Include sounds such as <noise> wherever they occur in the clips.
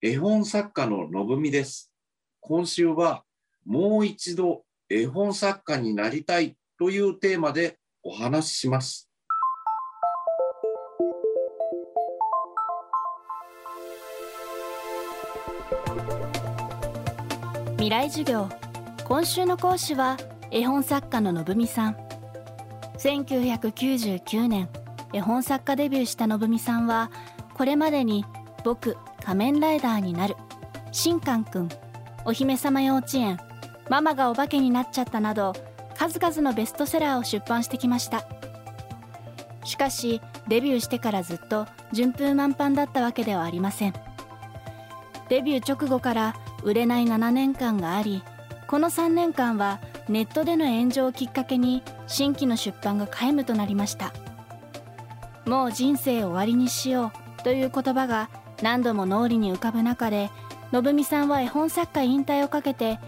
絵本作家ののぶみです。今週はもう一度絵本作家になりたいというテーマでお話しします。未来授業今週の講師は絵本作家ののぶみさん1999年絵本作家デビューしたのぶみさんはこれまでに「僕仮面ライダーになる」「しんかんくん」「お姫様幼稚園」「ママがお化けになっちゃった」など数々のベストセラーを出版してきました。しかしデビューしてからずっと順風満帆だったわけではありません。デビュー直後から売れない7年間がありこの3年間はネットでの炎上をきっかけに新規の出版が皆無となりました。もう人生終わりにしようという言葉が何度も脳裏に浮かぶ中でのぶみさんは絵本作家引退をかけて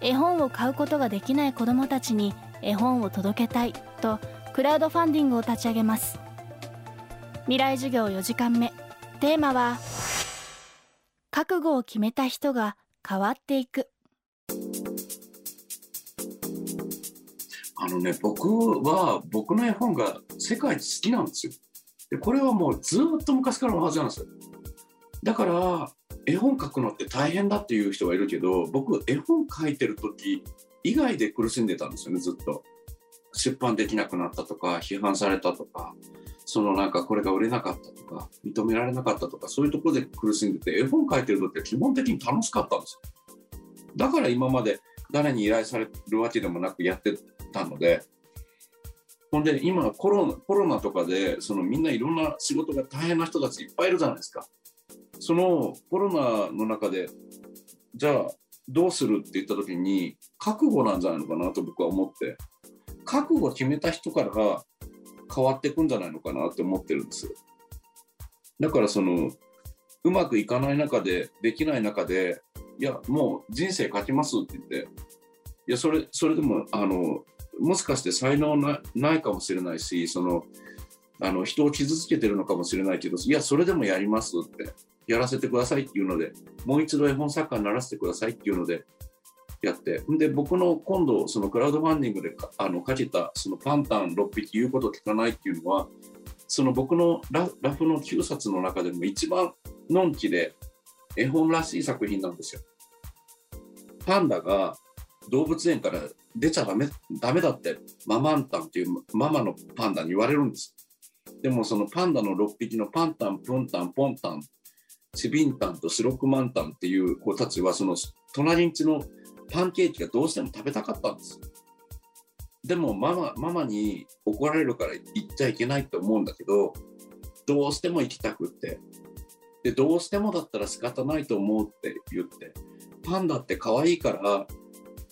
絵本を買うことができない子どもたちに絵本を届けたいとクラウドファンディングを立ち上げます未来授業4時間目テーマは覚悟を決めた人が変わっていくあのね、僕は僕の絵本が世界一好きなんですよ。でこれはもうずっと昔からのはずなんですよ。だから絵本描くのって大変だっていう人がいるけど僕絵本描いてる時以外で苦しんでたんですよねずっと。出版できなくなったとか批判されたとかそのなんかこれが売れなかったとか認められなかったとかそういうところで苦しんでて絵本描いてる時は基本的に楽しかったんですよ。だから今まで誰に依頼されるわけでもなくやってたのでほんで今コロナコロナとかでそのみんないろんな仕事が大変な人たちいっぱいいるじゃないですか。そのコロナの中でじゃあどうするって言った時に覚悟なんじゃないのかなと僕は思って覚悟を決めた人からが変わっていくんじゃないのかなって思ってるんです。だからそのうまくいかない中でできない中でいやもう人生書きますって言っていやそれそれでもあのもしかして才能ないかもしれないしそのあの人を傷つけてるのかもしれないけどいやそれでもやりますってやらせてくださいっていうのでもう一度絵本作家にならせてくださいっていうのでやってで僕の今度そのクラウドファンディングであの書けたそのパンタン6匹言うこと聞かないっていうのはその僕のララフの9冊の中でも一番のんきで絵本らしい作品なんですよ。パンダが動物園から出ちゃダメダメだってママンタンっていうママのパンダに言われるんです。でもそのパンダの6匹のパンタン、プンタン、ポンタン、チビンタンとシロクマンタンっていう子たちはその隣んちのパンケーキがどうしても食べたかったんです。でもママママに怒られるから行っちゃいけないと思うんだけどどうしても行きたくってでどうしてもだったら仕方ないと思うって言ってパンダって可愛いから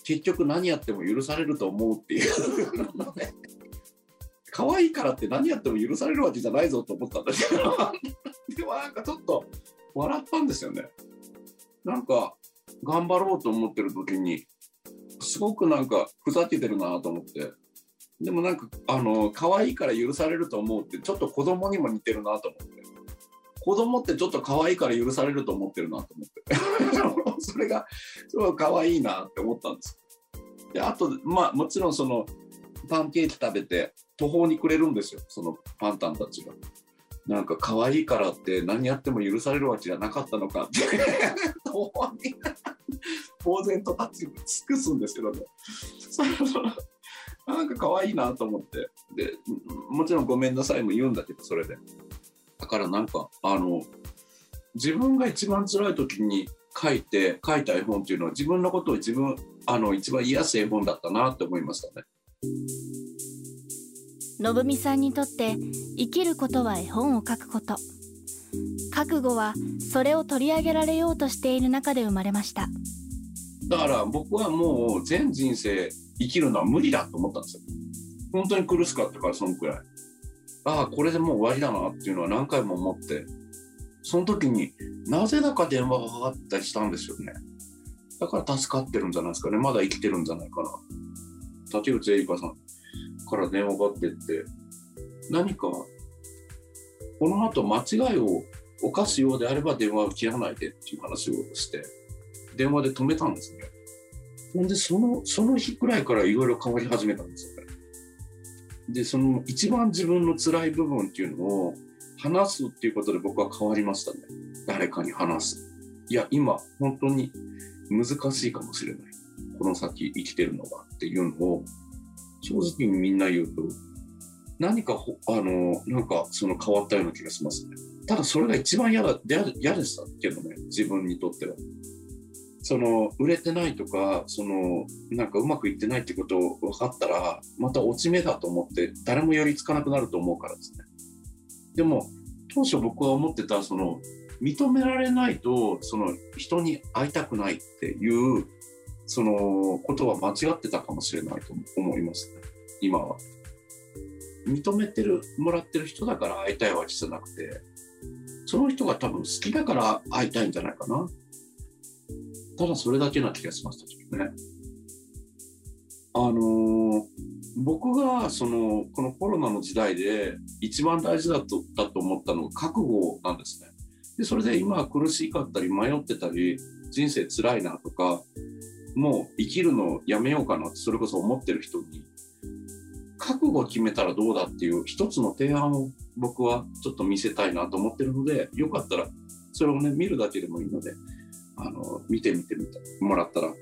結局何やっても許されると思うっていう可愛いからって何やっても許されるわけじゃないぞと思ったんだけど。<laughs> でもなんかちょっと笑ったんですよね。なんか頑張ろうと思ってる時にすごくなんかふざけてるなと思って。でもなんかあの可愛いから許されると思うってちょっと子供にも似てるなと思って。子供ってちょっと可愛いから許されると思ってるなと思って。<laughs> それがすごい可愛いなって思ったんです。であとまあもちろんそのパンケーキ食べて途方に暮れるんですよそのパンタンたちが。なんか可愛いからって何やっても許されるわけじゃなかったのかって途方に呆然と立ち尽くすんですけどね。そ <laughs> のなんか可愛いなと思ってでもちろんごめんなさいも言うんだけどそれでだからなんかあの自分が一番辛い時に書いて書いた絵本っていうのは自分のことを自分あの一番癒す絵本だったなって思いましたね。のぶみさんにとって生きることは絵本を書くこと覚悟はそれを取り上げられようとしている中で生まれましただから僕はもう全人生生きるのは無理だと思ったんですよ。本当に苦しかったからそのくらい。ああこれでもう終わりだなっていうのは何回も思ってその時になぜだか電話がかかったりしたんですよね。だから助かってるんじゃないですかね。まだ生きてるんじゃないかな。竹内エリカさんから電話がかってって何かこの後間違いをお菓子用であれば電話を切らないでっていう話をして電話で止めたんですね。ほんでそのその日くらいからいろいろ変わり始めたんですよね。でその一番自分の辛い部分っていうのを話すっていうことで僕は変わりましたね。誰かに話す。いや今本当に難しいかもしれない。この先生きてるのがっていうのを正直にみんな言うと何かあのなんかその変わったような気がしますね。ただそれが一番嫌だ嫌でしたけどね自分にとっては。その売れてないとかそのなんかうまくいってないってことを分かったらまた落ち目だと思って誰も寄りつかなくなると思うからですね。でも当初僕は思ってたその認められないとその人に会いたくないっていうそのことは間違ってたかもしれないと思いますね。今は。認めてるもらってる人だから会いたいわけじゃなくてその人が多分好きだから会いたいんじゃないかな。ただそれだけな気がしましたけどね。あのー、僕がそのこのコロナの時代で一番大事だとだと思ったのが覚悟なんですね。でそれで今苦しかったり迷ってたり人生つらいなとかもう生きるのやめようかなってそれこそ思ってる人に覚悟を決めたらどうだっていう一つの提案を僕はちょっと見せたいなと思ってるのでよかったらそれをね見るだけでもいいのであの見てみてもらったら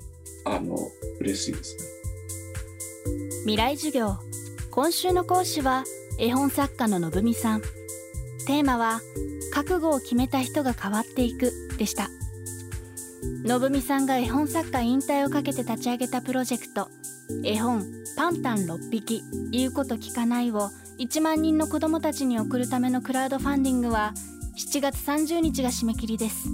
あの嬉しいですね。未来授業今週の講師は絵本作家ののぶみさん。テーマは覚悟を決めた人が変わっていくでした。のぶみさんが絵本作家引退をかけて立ち上げたプロジェクト。絵本パンタン6匹。言うこと聞かないを。1万人の子どもたちに送るためのクラウドファンディングは7月30日が締め切りです。